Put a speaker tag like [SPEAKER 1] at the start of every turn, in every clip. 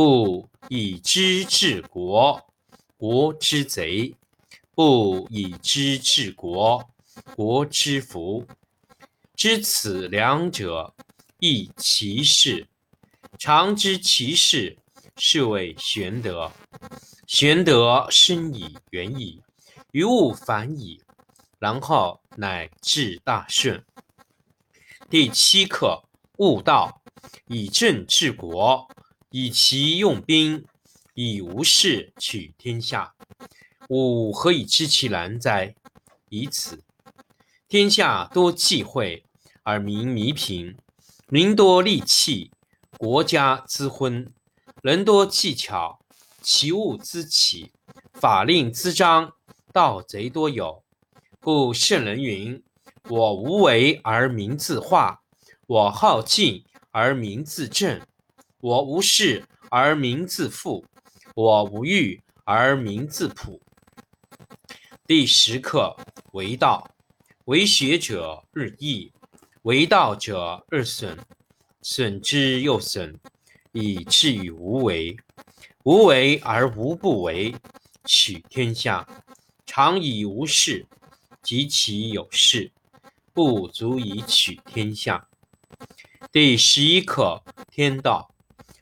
[SPEAKER 1] 故以知治国，国之贼；不以知治国，国之福。知此两者，亦其事。常知其事，是谓玄德。玄德深矣，远矣，于物反矣，然后乃至大顺。第七课：悟道，以正治国。以其用兵，以无事取天下。吾何以知其然哉？以此。天下多忌讳，而民弥贫；民多利器，国家滋昏；人多技巧，其物滋起；法令滋章，盗贼多有。故圣人云：“我无为而民自化，我好静而民自正。”我无事而民自富，我无欲而民自朴。第十课为道，为学者日益，为道者日损，损之又损，以至于无为。无为而无不为，取天下常以无事，及其有事，不足以取天下。第十一课天道。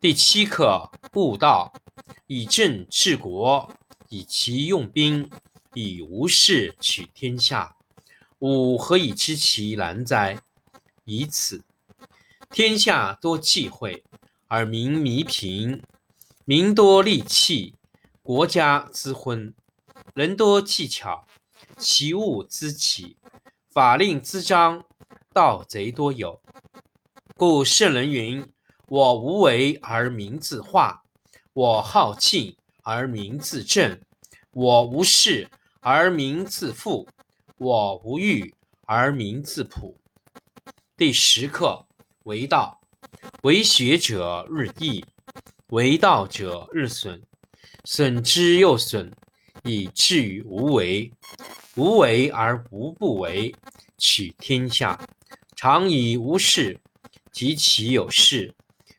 [SPEAKER 1] 第七课：悟道，以政治国。以其用兵，以无事取天下。吾何以知其然哉？以此。天下多忌讳，而民弥贫；民多利器，国家之昏；人多技巧，其物滋起；法令滋章，盗贼多有。故圣人云：“我无为而民自化，我好静。”而民自正，我无事而民自富，我无欲而民自朴。第十课为道，为学者日益，为道者日损，损之又损，以至于无为。无为而无不为，取天下。常以无事，及其有事，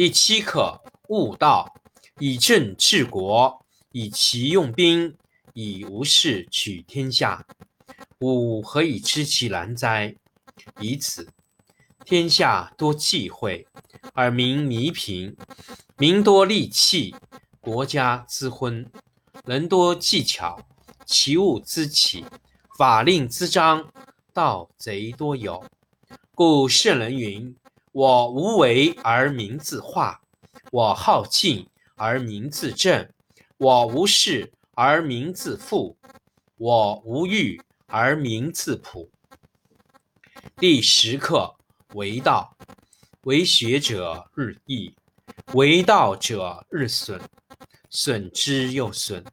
[SPEAKER 1] 第七课：悟道，以正治国，以其用兵，以无事取天下。吾何以知其然哉？以此。天下多忌讳，而民弥贫；民多利器，国家滋昏；人多技巧。其物滋起，法令滋章，盗贼多有。故圣人云：“我无为而民自化，我好静而民自正，我无事而民自富，我无欲而民自朴。”第十课：为道，为学者日益，为道者日损，损之又损。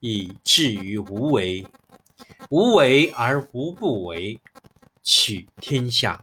[SPEAKER 1] 以至于无为，无为而无不为，取天下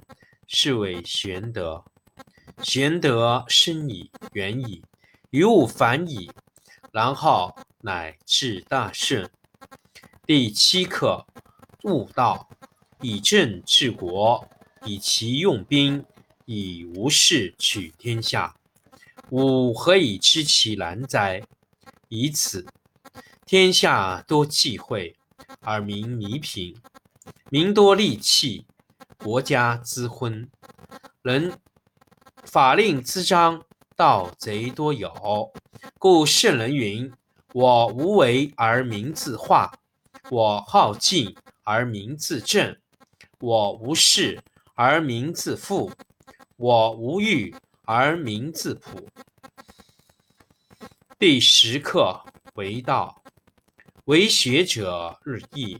[SPEAKER 1] 是谓玄德。玄德深矣，远矣，于物反矣，然后乃至大顺。第七课：悟道，以政治国，以其用兵，以无事取天下。吾何以知其然哉？以此。天下多忌讳，而民弥贫；民多利器，国家之昏；人法令滋章，盗贼多有。故圣人云：“我无为而民自化，我好静而民自正，我无事而民自富，我无欲而民自朴。”第十课：为道。为学者日益，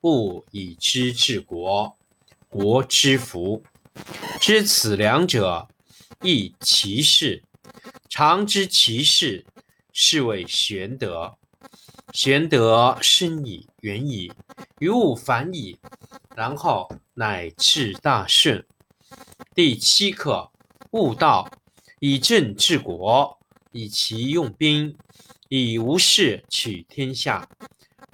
[SPEAKER 1] 不以知治国，国之福。知此两者，亦其事。常知其事，是谓玄德。玄德深矣，远矣，于物反矣，然后乃至大顺。第七课：悟道，以政治国，以其用兵，以无事取天下。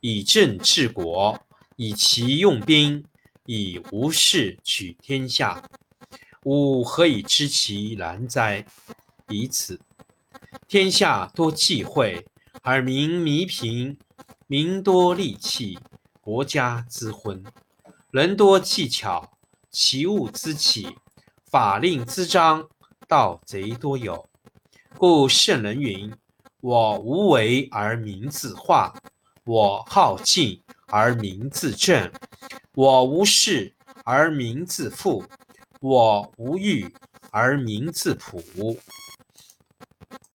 [SPEAKER 1] 以政治国，以其用兵，以无事取天下。吾何以知其然哉？以此。天下多忌讳，而民弥贫。民多利器，国家之昏；人多技巧，其物滋起；法令滋章，盗贼多有。故圣人云：“我无为而民自化，我好静而民自正，我无事而民自富，我无欲而民自朴。”